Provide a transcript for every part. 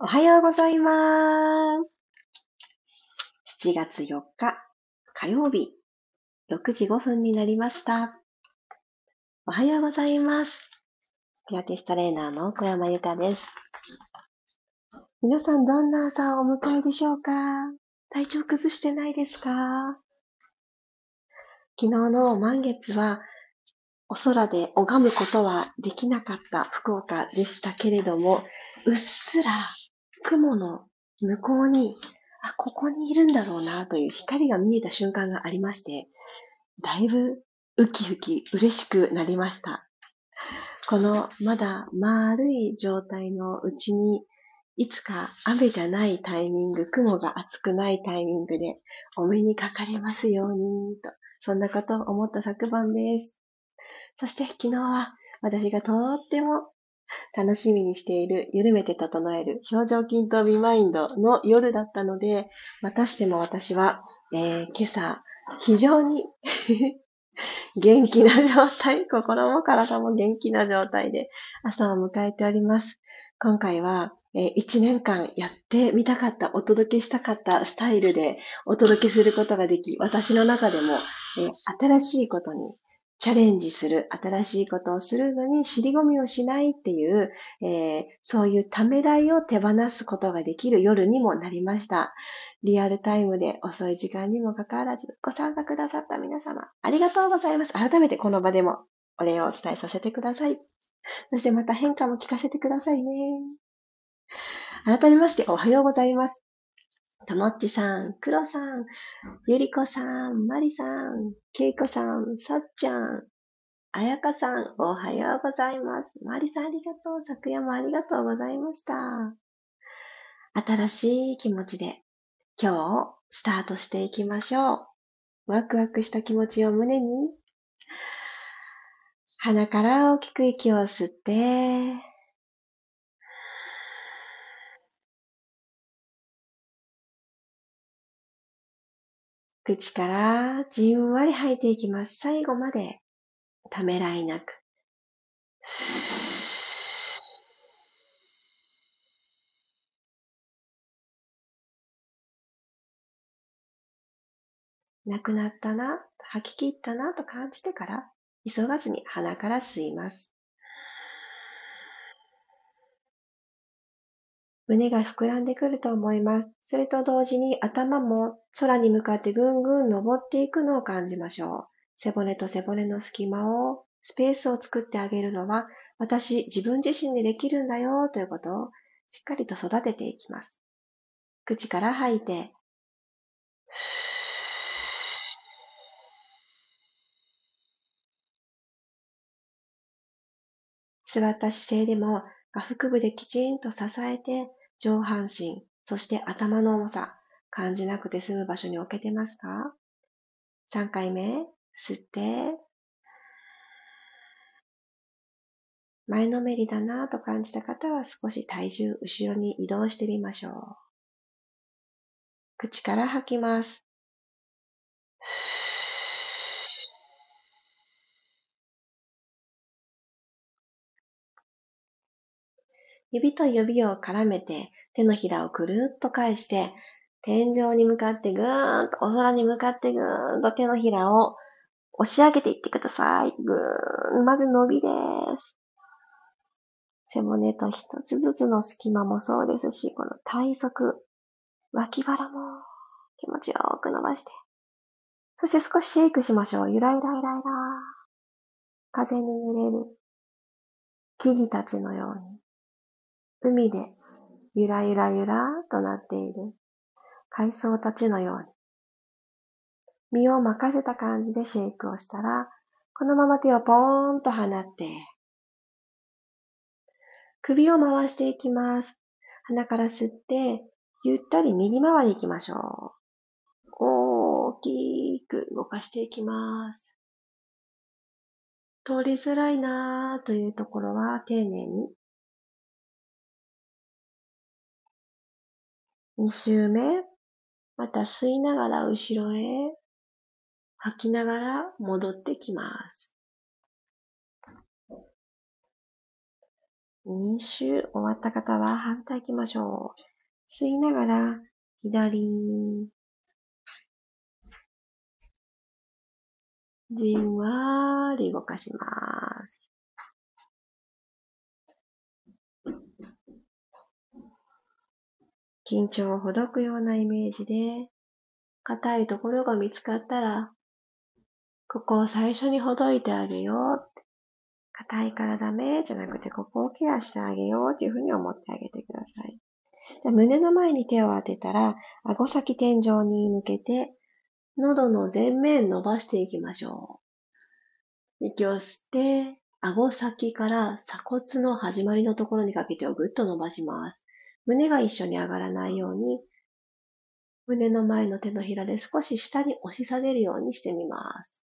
おはようございます。7月4日火曜日6時5分になりました。おはようございます。ピラティストレーナーの小山由かです。皆さんどんな朝をお迎えでしょうか？体調崩してないですか？昨日の満月はお空で拝むことはできなかった福岡でしたけれども、うっすら雲の向こうに、あ、ここにいるんだろうなという光が見えた瞬間がありまして、だいぶウキウキ嬉しくなりました。このまだ丸い状態のうちに、いつか雨じゃないタイミング、雲が厚くないタイミングでお目にかかれますように、と、そんなことを思った昨晩です。そして昨日は私がとっても楽しみにしている緩めて整える表情筋とビマインドの夜だったので、またしても私は、えー、今朝非常に 元気な状態、心も体も元気な状態で朝を迎えております。今回は、え、1年間やってみたかった、お届けしたかったスタイルでお届けすることができ、私の中でも、え、新しいことにチャレンジする、新しいことをするのに尻込みをしないっていう、えー、そういうためらいを手放すことができる夜にもなりました。リアルタイムで遅い時間にもかかわらずご参加くださった皆様、ありがとうございます。改めてこの場でもお礼をお伝えさせてください。そしてまた変化も聞かせてくださいね。改めましておはようございます。ともっちさん、くろさん、ゆりこさん、まりさん、けいこさん、さっちゃん、あやかさん、おはようございます。まりさんありがとう。昨夜もありがとうございました。新しい気持ちで今日スタートしていきましょう。ワクワクした気持ちを胸に鼻から大きく息を吸って、口からじんわり吐いていきます。最後までためらいなく。なくなったな、吐き切ったなと感じてから、急がずに鼻から吸います。胸が膨らんでくると思います。それと同時に頭も空に向かってぐんぐん登っていくのを感じましょう。背骨と背骨の隙間を、スペースを作ってあげるのは、私自分自身でできるんだよということをしっかりと育てていきます。口から吐いて、座った姿勢でも下腹部できちんと支えて上半身、そして頭の重さ、感じなくて済む場所に置けてますか ?3 回目、吸って、前のめりだなと感じた方は少し体重後ろに移動してみましょう。口から吐きます。指と指を絡めて、手のひらをくるっと返して、天井に向かってぐーんと、お空に向かってぐーんと手のひらを押し上げていってください。ぐーん。まず伸びです。背骨と一つずつの隙間もそうですし、この体側、脇腹も気持ちよく伸ばして。そして少しシェイクしましょう。ゆらゆらゆらゆら。風に揺れる木々たちのように。海でゆらゆらゆらとなっている海藻たちのように、身を任せた感じでシェイクをしたら、このまま手をポーンと放って、首を回していきます。鼻から吸って、ゆったり右回り行きましょう。大きく動かしていきます。通りづらいなーというところは丁寧に二周目、また吸いながら後ろへ、吐きながら戻ってきます。2周終わった方は反対行きましょう。吸いながら左。じんわり動かします。緊張をほどくようなイメージで、硬いところが見つかったら、ここを最初にほどいてあげよう。硬いからダメじゃなくて、ここをケアしてあげようというふうに思ってあげてください。で胸の前に手を当てたら、顎先天井に向けて、喉の前面伸ばしていきましょう。息を吸って、顎先から鎖骨の始まりのところにかけてをぐっと伸ばします。胸が一緒に上がらないように、胸の前の手のひらで少し下に押し下げるようにしてみます。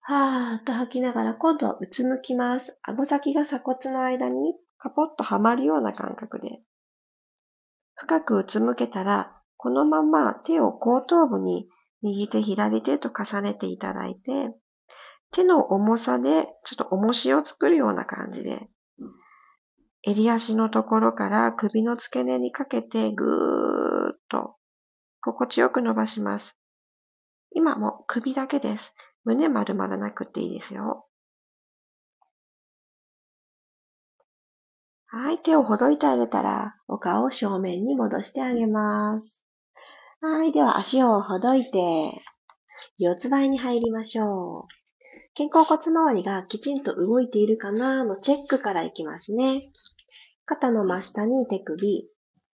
はーっと吐きながら今度はうつむきます。顎先が鎖骨の間にカポッとはまるような感覚で。深くうつむけたら、このまま手を後頭部に右手左手と重ねていただいて、手の重さでちょっと重しを作るような感じで、襟足のところから首の付け根にかけてぐーっと心地よく伸ばします。今も首だけです。胸丸まらなくていいですよ。はい、手をほどいてあげたら、お顔を正面に戻してあげます。はい、では足をほどいて、四つ倍に入りましょう。肩甲骨周りがきちんと動いているかなのチェックからいきますね。肩の真下に手首、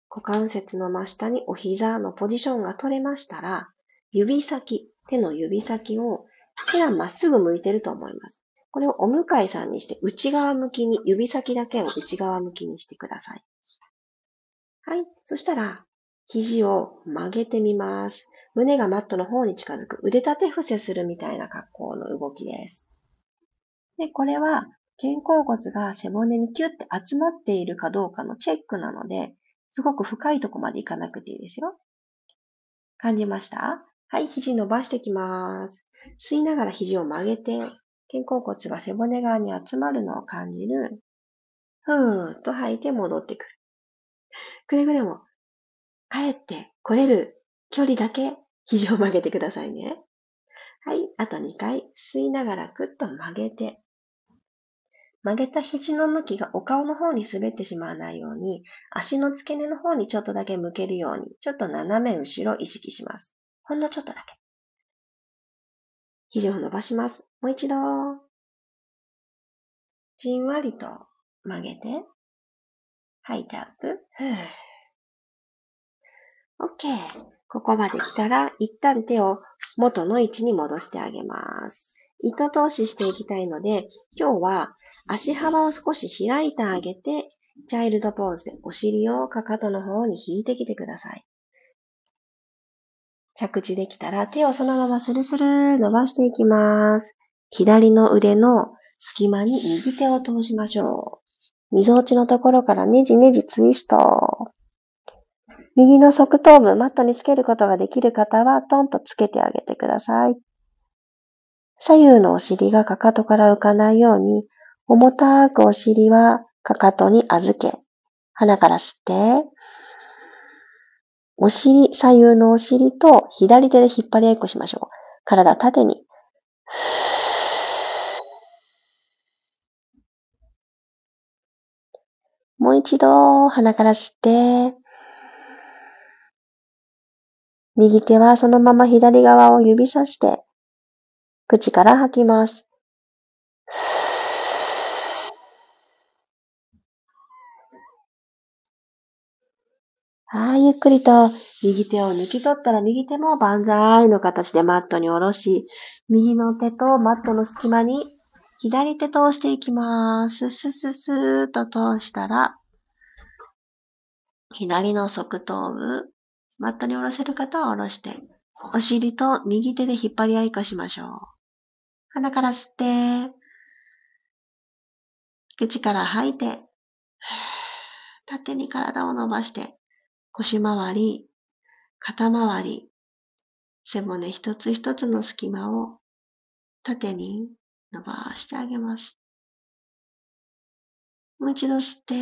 股関節の真下にお膝のポジションが取れましたら、指先、手の指先を手はまっすぐ向いてると思います。これをお向かいさんにして内側向きに、指先だけを内側向きにしてください。はい。そしたら、肘を曲げてみます。胸がマットの方に近づく。腕立て伏せするみたいな格好の動きです。で、これは肩甲骨が背骨にキュッて集まっているかどうかのチェックなので、すごく深いとこまでいかなくていいですよ。感じました？はい、肘伸ばしてきます。吸いながら肘を曲げて、肩甲骨が背骨側に集まるのを感じる。ふーっと吐いて戻ってくる。くれぐれも、帰って来れる距離だけ肘を曲げてくださいね。はい。あと2回吸いながらぐっと曲げて。曲げた肘の向きがお顔の方に滑ってしまわないように、足の付け根の方にちょっとだけ向けるように、ちょっと斜め後ろ意識します。ほんのちょっとだけ。肘を伸ばします。もう一度。じんわりと曲げて、吐いてアップ。ふぅ OK。ここまで来たら、一旦手を元の位置に戻してあげます。糸通ししていきたいので、今日は足幅を少し開いてあげて、チャイルドポーズでお尻をかかとの方に引いてきてください。着地できたら手をそのままスルスル伸ばしていきます。左の腕の隙間に右手を通しましょう。溝落ちのところからねじねじツイスト。右の側頭部、マットにつけることができる方は、トンとつけてあげてください。左右のお尻がかかとから浮かないように、重たくお尻はかかとに預け、鼻から吸って、お尻、左右のお尻と左手で引っ張り合いっこしましょう。体縦に。もう一度、鼻から吸って、右手はそのまま左側を指さして、口から吐きます。はい、ゆっくりと右手を抜き取ったら右手も万歳の形でマットに下ろし、右の手とマットの隙間に左手通していきます。スススーっと通したら、左の側頭部、マットに下ろせる方は下ろして、お尻と右手で引っ張り合いっこしましょう。鼻から吸って、口から吐いて、縦に体を伸ばして、腰回り、肩回り、背骨一つ一つの隙間を縦に伸ばしてあげます。もう一度吸って、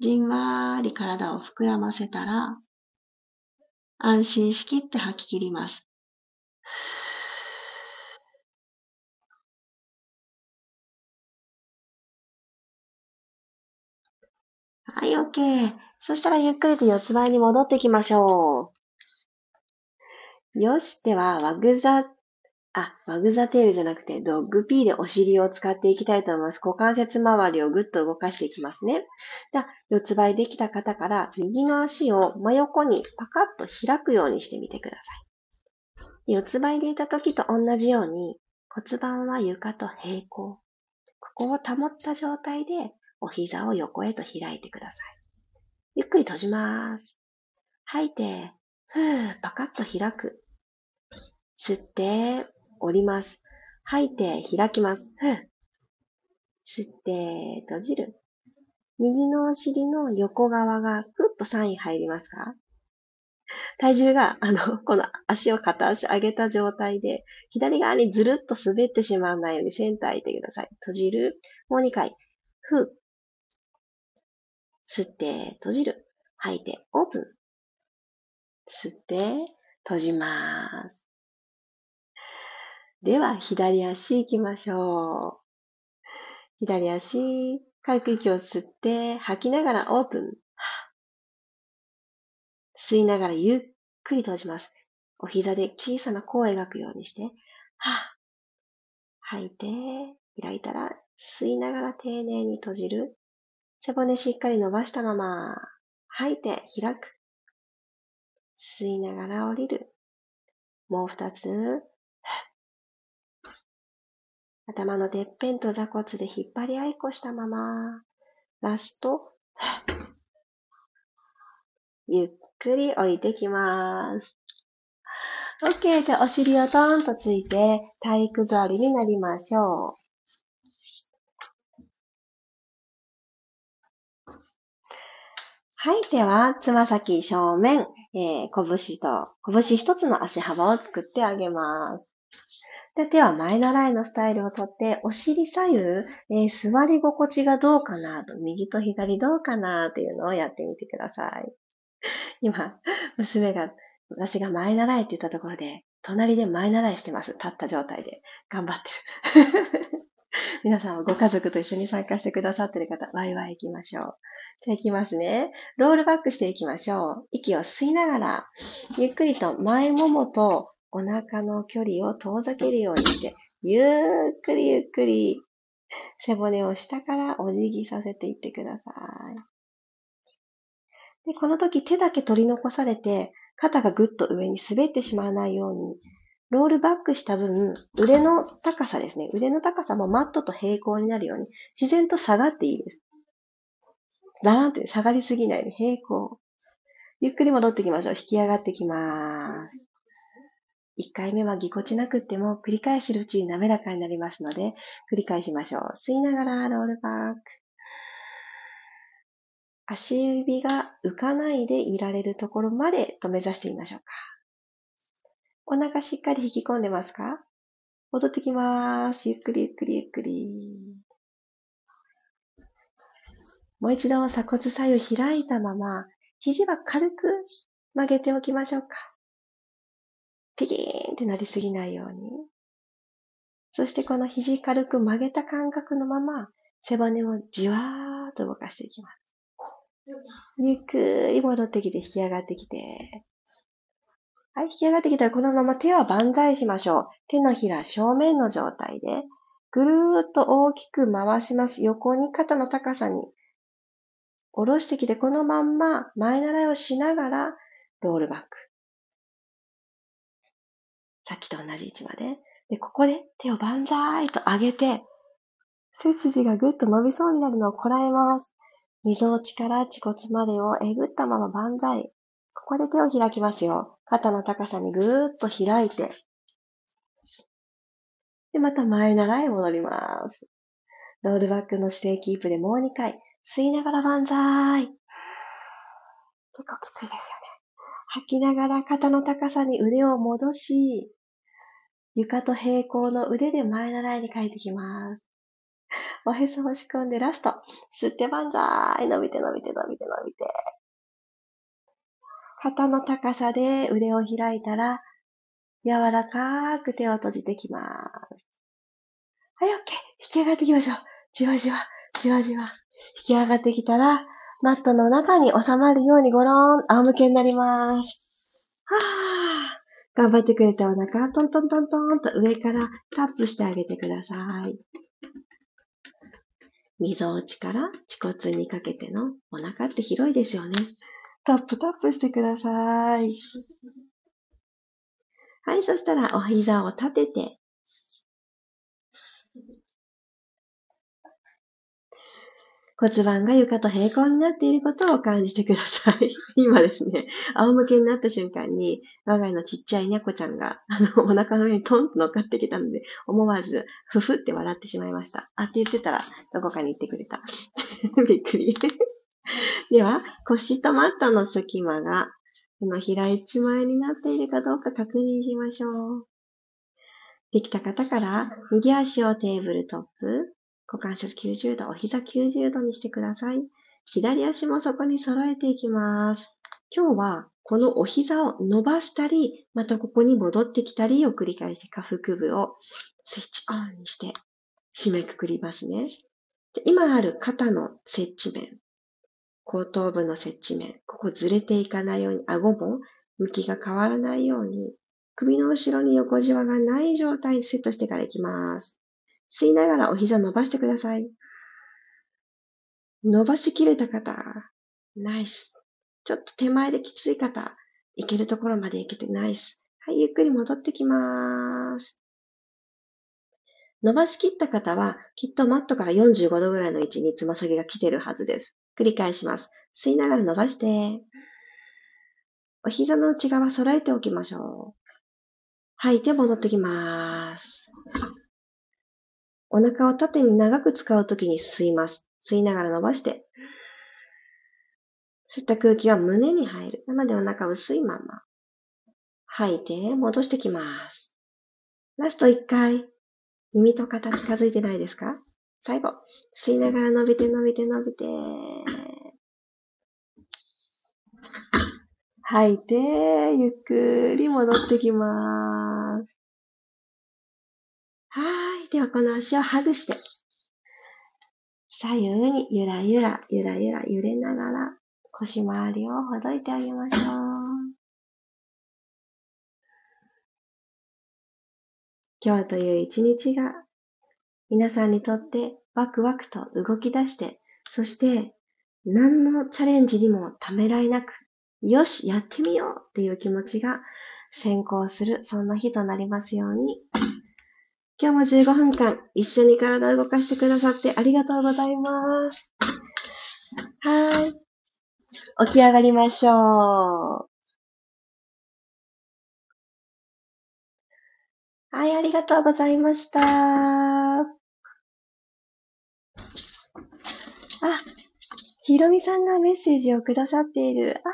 じんわり体を膨らませたら、安心しきって吐き切ります。はい、OK。そしたらゆっくりと四つ倍に戻ってきましょう。よし。では、ワグザ、あ、ワグザテールじゃなくて、ドッグピーでお尻を使っていきたいと思います。股関節周りをぐっと動かしていきますね。では、四つ倍できた方から、右の足を真横にパカッと開くようにしてみてください。四つ倍でいた時と同じように、骨盤は床と平行。ここを保った状態でお膝を横へと開いてください。ゆっくり閉じます。吐いて、ふー、パカッと開く。吸って、折ります。吐いて、開きます。ふー。吸って、閉じる。右のお尻の横側がクッと3位入りますか？体重が、あの、この足を片足上げた状態で、左側にずるっと滑ってしまわないようにセンターいてください。閉じる。もう2回。ふう。吸って閉じる。吐いてオープン。吸って閉じます。では、左足行きましょう。左足、軽く息を吸って吐きながらオープン。吸いながらゆっくり閉じます。お膝で小さな弧を描くようにして、は吐いて、開いたら、吸いながら丁寧に閉じる。背骨しっかり伸ばしたまま、吐いて開く。吸いながら降りる。もう二つ。頭のてっぺんと座骨で引っ張り合いっこしたまま、ラスト。ゆっくり降りてきます。OK。じゃあ、お尻をトーンとついて、体育座りになりましょう。はい。では、つま先正面、えー、拳と、拳一つの足幅を作ってあげます。で手は前習いのスタイルをとって、お尻左右、えー、座り心地がどうかなと、右と左どうかなっていうのをやってみてください。今、娘が、私が前習いって言ったところで、隣で前習いしてます。立った状態で。頑張ってる。皆さんはご家族と一緒に参加してくださってる方、ワイワイ行きましょう。じゃあ行きますね。ロールバックしていきましょう。息を吸いながら、ゆっくりと前ももとお腹の距離を遠ざけるようにして、ゆっくりゆっくり背骨を下からお辞儀させていってください。でこの時手だけ取り残されて、肩がぐっと上に滑ってしまわないように、ロールバックした分、腕の高さですね。腕の高さもマットと平行になるように、自然と下がっていいです。だらんって下がりすぎないで平行。ゆっくり戻ってきましょう。引き上がってきます。一回目はぎこちなくっても繰り返してるうちに滑らかになりますので、繰り返しましょう。吸いながらロールバック。足指が浮かないでいられるところまでと目指してみましょうか。お腹しっかり引き込んでますか？戻ってきます。ゆっくりゆっくりゆっくり。もう一度鎖骨左右開いたまま、肘は軽く曲げておきましょうか。ピキーンってなりすぎないように。そしてこの肘軽く曲げた感覚のまま、背骨をじわーっと動かしていきます。ゆっくり戻ってきて引き上がってきて、はい、引き上がってきたらこのまま手は万歳しましょう。手のひら正面の状態で、ぐるーっと大きく回します。横に肩の高さに。下ろしてきて、このまんま前習いをしながら、ロールバック。さっきと同じ位置まで。で、ここで手を万歳と上げて、背筋がぐっと伸びそうになるのをこらえます。溝落ちから恥骨までをえぐったまま万歳。ここで手を開きますよ。肩の高さにぐーっと開いて、で、また前習い戻ります。ロールバックの姿勢キープでもう2回。吸いながら万歳。結構きついですよね。吐きながら肩の高さに腕を戻し、床と平行の腕で前習いに帰ってきます。おへそ押し込んでラスト。吸って万歳。伸びて伸びて伸びて伸びて。肩の高さで腕を開いたら、柔らかく手を閉じてきます。はい、オッケー。引き上がっていきましょう。じわじわ、じわじわ。引き上がってきたら、マットの中に収まるようにゴロン、仰向けになります。はぁ。頑張ってくれたお腹、トントントントンと上からタップしてあげてください。溝落ちから恥骨にかけてのお腹って広いですよね。タップタップしてください。はい、そしたらお膝を立てて、骨盤が床と平行になっていることを感じてください。今ですね、仰向けになった瞬間に、我が家のちっちゃい猫ちゃんが、あの、お腹の上にトンと乗っかってきたので、思わず、ふふって笑ってしまいました。あって言ってたら、どこかに行ってくれた。びっくり。では、腰とマットの隙間が、手のひら一枚になっているかどうか確認しましょう。できた方から、右足をテーブルトップ、股関節90度、お膝90度にしてください。左足もそこに揃えていきます。今日はこのお膝を伸ばしたり、またここに戻ってきたりを繰り返して下腹部をスイッチオンにして締めくくりますね。今ある肩の接地面、後頭部の接地面、ここずれていかないように、顎も向きが変わらないように、首の後ろに横じわがない状態にセットしてからいきます。吸いながらお膝伸ばしてください。伸ばしきれた方、ナイス。ちょっと手前できつい方、いけるところまでいけてナイス。はい、ゆっくり戻ってきます。伸ばしきった方は、きっとマットから45度ぐらいの位置につま先が来てるはずです。繰り返します。吸いながら伸ばして、お膝の内側揃えておきましょう。吐いて戻ってきます。お腹を縦に長く使うときに吸います。吸いながら伸ばして。吸った空気は胸に入る。なのでお腹薄いまま。吐いて戻してきます。ラスト1回。耳と肩近づいてないですか？最後。吸いながら伸びて伸びて伸びて。吐いて、ゆっくり戻ってきます。はい。では、この足をハグして、左右にゆらゆら、ゆらゆら揺れながら、腰回りをほどいてあげましょう。今日という一日が皆さんにとってワクワクと動き出して、そして何のチャレンジにもためらいなく、よし、やってみようっていう気持ちが先行する、そんな日となりますように。今日も15分間一緒に体を動かしてくださってありがとうございます。はい。起き上がりましょう。はい、ありがとうございました。あ、ひろみさんがメッセージをくださっている。ああ、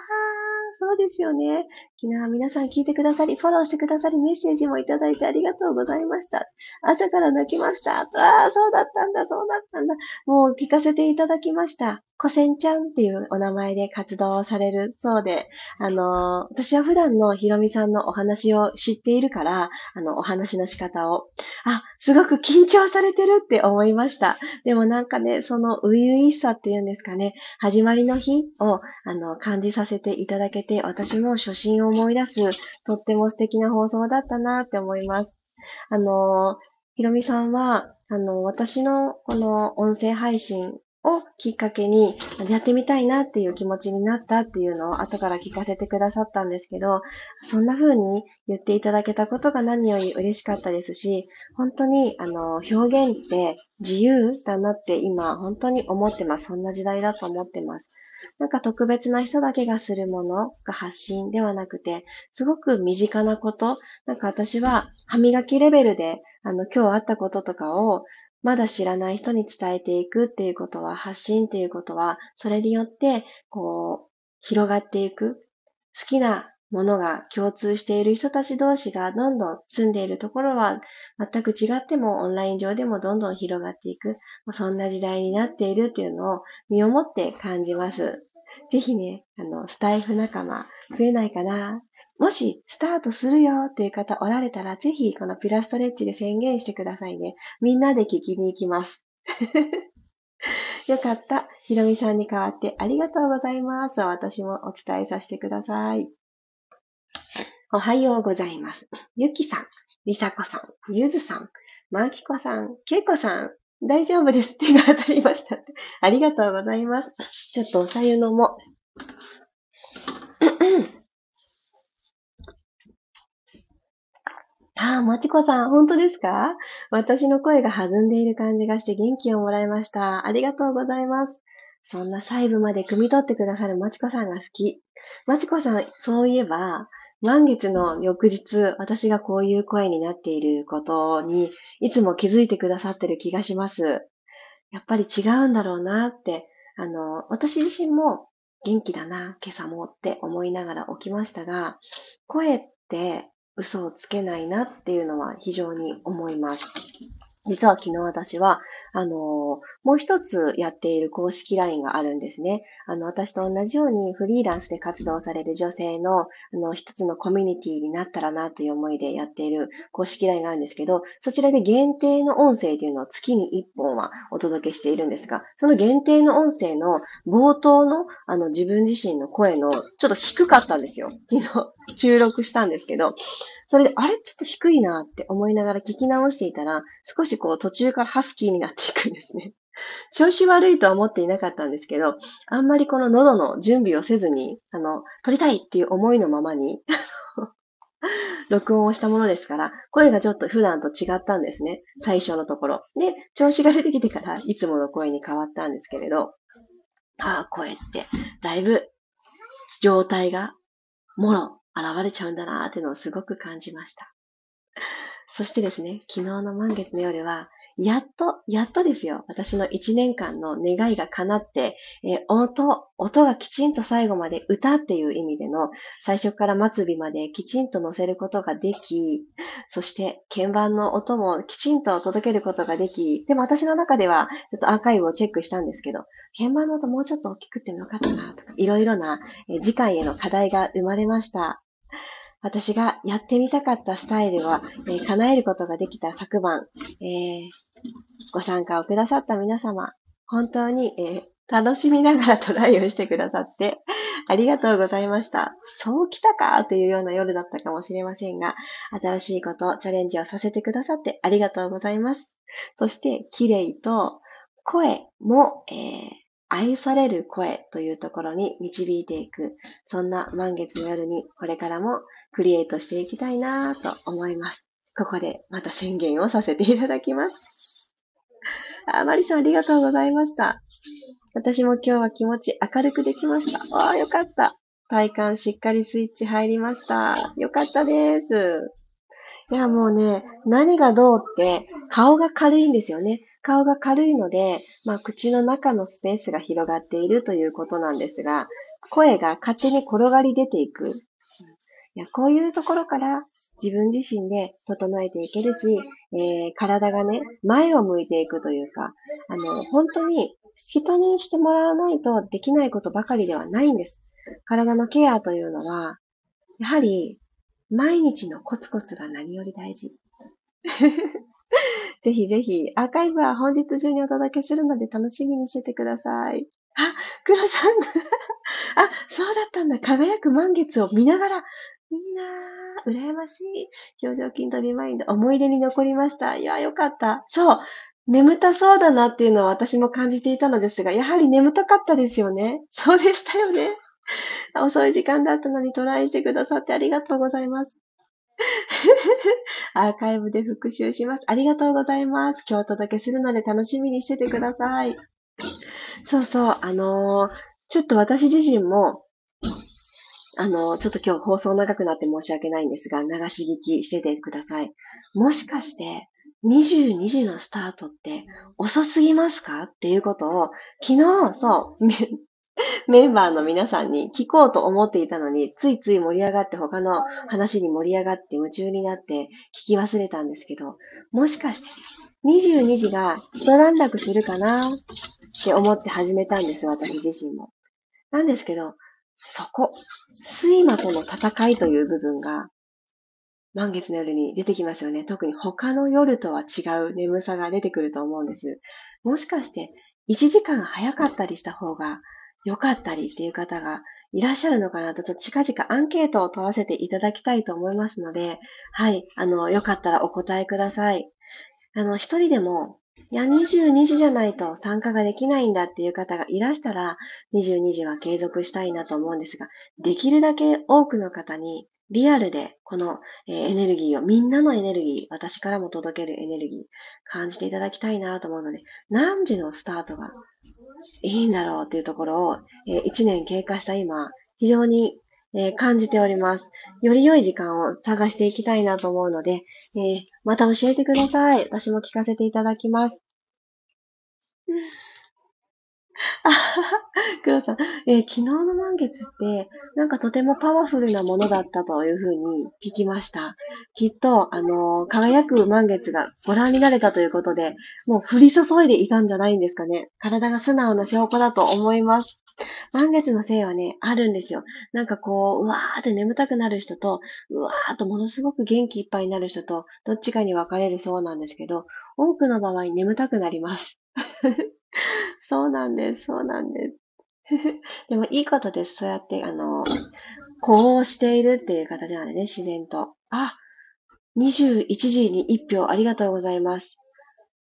そうですよね。昨日は皆さん聞いてくださり、フォローしてくださり、メッセージもいただいてありがとうございました。朝から泣きました。ああ、そうだったんだ、そうだったんだ。もう聞かせていただきました。コセンちゃんっていうお名前で活動をされるそうで、あの、私は普段のひろみさんのお話を知っているから、あの、お話の仕方を、あ、すごく緊張されてるって思いました。でもなんかね、その初々しさっていうんですかね、始まりの日を、あの、感じさせていただけて、私も初心を思い出す、とっても素敵な放送だったなって思います。あの、ひろみさんは、あの、私のこの音声配信をきっかけにやってみたいなっていう気持ちになったっていうのを後から聞かせてくださったんですけど、そんな風に言っていただけたことが何より嬉しかったですし、本当にあの表現って自由だなって今本当に思ってます。そんな時代だと思ってます。なんか特別な人だけがするものが発信ではなくて、すごく身近なこと、なんか私は歯磨きレベルで、あの今日あったこととかをまだ知らない人に伝えていくっていうことは、発信っていうことは、それによって、こう、広がっていく。好きなものが共通している人たち同士がどんどん住んでいるところは全く違ってもオンライン上でもどんどん広がっていく、そんな時代になっているっていうのを身をもって感じます。ぜひね、あの、スタイフ仲間増えないかな。もし、スタートするよっていう方おられたら、ぜひ、このピラストレッチで宣言してくださいね。みんなで聞きに行きます。よかった。ひろみさんに代わってありがとうございます。私もお伝えさせてください。おはようございます。ゆきさん、りさこさん、ゆずさん、まきこさん、けいこさん、大丈夫です。手が当たりました。ありがとうございます。ちょっとおさゆ飲も。ああ、まちこさん、本当ですか？私の声が弾んでいる感じがして元気をもらいました。ありがとうございます。そんな細部まで汲み取ってくださるまちこさんが好き。まちこさん、そういえば、満月の翌日、私がこういう声になっていることに、いつも気づいてくださってる気がします。やっぱり違うんだろうなって、あの、私自身も元気だな、今朝もって思いながら起きましたが、声って嘘をつけないなっていうのは非常に思います。実は昨日私は、あの、もう一つやっている公式 LINE があるんですね。あの、私と同じようにフリーランスで活動される女性の、あの、一つのコミュニティになったらなという思いでやっている公式 LINE があるんですけど、そちらで限定の音声というのを月に一本はお届けしているんですが、その限定の音声の冒頭の、あの、自分自身の声の、ちょっと低かったんですよ。昨日、収録したんですけど、それで、あれちょっと低いなって思いながら聞き直していたら、少しこう途中からハスキーになっていくんですね。調子悪いとは思っていなかったんですけど、あんまりこの喉の準備をせずに、あの、撮りたいっていう思いのままに 録音をしたものですから、声がちょっと普段と違ったんですね。最初のところ。で、調子が出てきてからいつもの声に変わったんですけれど、ああ、声って、だいぶ状態がもろ現れちゃうんだなーっていうのをすごく感じました。そしてですね、昨日の満月の夜は、やっと、やっとですよ。私の一年間の願いが叶って、えー、音、音がきちんと最後まで歌っていう意味での最初から末尾まできちんと乗せることができ、そして鍵盤の音もきちんと届けることができ、でも私の中ではちょっとアーカイブをチェックしたんですけど、鍵盤の音もうちょっと大きくてもよかったなとか、いろいろな、えー、次回への課題が生まれました。私がやってみたかったスタイルは、えー、叶えることができた昨晩、えー、ご参加をくださった皆様、本当に、え、楽しみながらトライをしてくださって、ありがとうございました。そう来たかというような夜だったかもしれませんが、新しいこと、チャレンジをさせてくださってありがとうございます。そして、綺麗と声も、えー、愛される声というところに導いていく、そんな満月の夜にこれからもクリエイトしていきたいなと思います。ここでまた宣言をさせていただきます。あ、マリさんありがとうございました。私も今日は気持ち明るくできました。わあ、よかった。体感しっかりスイッチ入りました。よかったです。いや、もうね、何がどうって顔が軽いんですよね。顔が軽いので、まあ、口の中のスペースが広がっているということなんですが、声が勝手に転がり出ていく。や、こういうところから自分自身で整えていけるし、えー、体がね、前を向いていくというか、あの、本当に人にしてもらわないとできないことばかりではないんです。体のケアというのは、やはり毎日のコツコツが何より大事。ぜひぜひ、アーカイブは本日中にお届けするので楽しみにしててください。あ、黒さん あ、そうだったんだ。輝く満月を見ながら、いいなぁ。羨ましい。表情筋とリマインド、思い出に残りました。いや、よかった。そう。眠たそうだなっていうのは私も感じていたのですが、やはり眠たかったですよね。そうでしたよね。遅い時間だったのにトライしてくださってありがとうございます。アーカイブで復習します。ありがとうございます。今日お届けするので楽しみにしててください。そうそう、あのー、ちょっと私自身も、あの、ちょっと今日放送長くなって申し訳ないんですが、流し聞きしててください。もしかして、22時のスタートって遅すぎますか？っていうことを、昨日、そう、メンバーの皆さんに聞こうと思っていたのに、ついつい盛り上がって他の話に盛り上がって夢中になって聞き忘れたんですけど、もしかして22時が一段落するかなって思って始めたんです、私自身も。なんですけど、そこ、睡魔との戦いという部分が、満月の夜に出てきますよね。特に他の夜とは違う眠さが出てくると思うんです。もしかして、1時間早かったりした方が良かったりっていう方がいらっしゃるのかなと、ちょっと近々アンケートを取らせていただきたいと思いますので、はい、あの、よかったらお答えください。あの、一人でも、いや、22時じゃないと参加ができないんだっていう方がいらしたら、22時は継続したいなと思うんですが、できるだけ多くの方にリアルでこの、エネルギーを、みんなのエネルギー、私からも届けるエネルギー、感じていただきたいなと思うので、何時のスタートがいいんだろうっていうところを、1年経過した今、非常に、感じております。より良い時間を探していきたいなと思うので、えまた教えてください。私も聞かせていただきます。あはは、黒さん、えー、昨日の満月って、なんかとてもパワフルなものだったというふうに聞きました。きっと、あのー、輝く満月がご覧になれたということで、もう降り注いでいたんじゃないんですかね。体が素直な証拠だと思います。満月のせいはね、あるんですよ。なんかこう、うわーって眠たくなる人と、うわーっとものすごく元気いっぱいになる人と、どっちかに分かれるそうなんですけど、多くの場合眠たくなります。そうなんです、そうなんです。でもいいことです。そうやって、あの、呼応しているっていう形なんでね、自然と。あ、21時に1票ありがとうございます。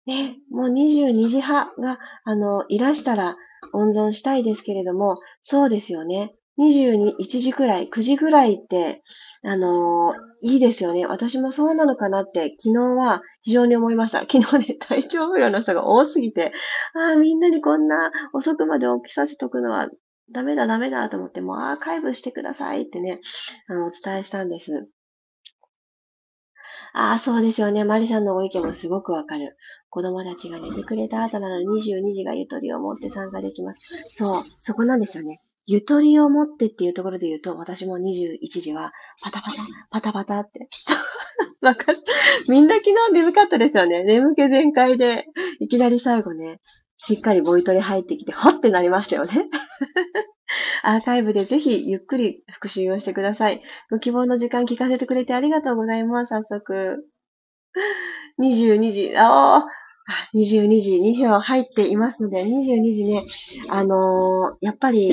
ね、もう22時派が、あの、いらしたら温存したいですけれども、そうですよね。21時くらい、9時くらいって、あのー、いいですよね。私もそうなのかなって、昨日は非常に思いました。昨日ね、体調不良の人が多すぎて、ああ、みんなにこんな遅くまで起きさせとくのはダメだダメだと思って、もうアーカイブしてくださいってね、あの、お伝えしたんです。ああ、そうですよね。マリさんのご意見もすごくわかる。子供たちが寝てくれた後なのに22時がゆとりを持って参加できます。そう、そこなんですよね。ゆとりを持ってっていうところで言うと、私も21時は、パタパタ、パタパタって。わかっ、みんな昨日眠かったですよね。眠気全開で、いきなり最後ね、しっかりボイトレ入ってきて、ほってなりましたよね。アーカイブでぜひゆっくり復習をしてください。ご希望の時間聞かせてくれてありがとうございます。早速。22時、ああ、22時2票入っていますので、22時ね、あのー、やっぱり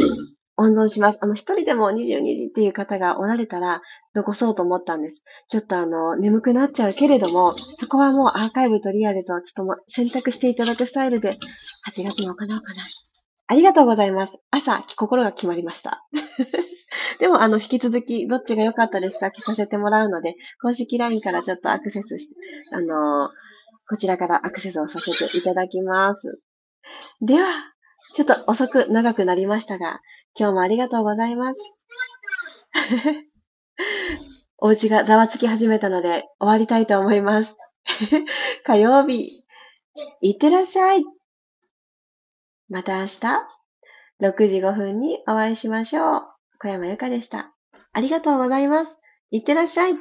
温存します。あの、一人でも22時っていう方がおられたら、残そうと思ったんです。ちょっとあの、眠くなっちゃうけれども、そこはもうアーカイブとリアルと、ちょっとも選択していただくスタイルで、8月も行おうかな。ありがとうございます。朝、心が決まりました。でも、あの、引き続き、どっちが良かったですか？聞かせてもらうので、公式 LINE からちょっとアクセスして、あのー、こちらからアクセスをさせていただきます。では、ちょっと遅く長くなりましたが、今日もありがとうございます。お家がざわつき始めたので終わりたいと思います。火曜日、いってらっしゃい。また明日、6時5分にお会いしましょう。小山由かでした。ありがとうございます。いってらっしゃい。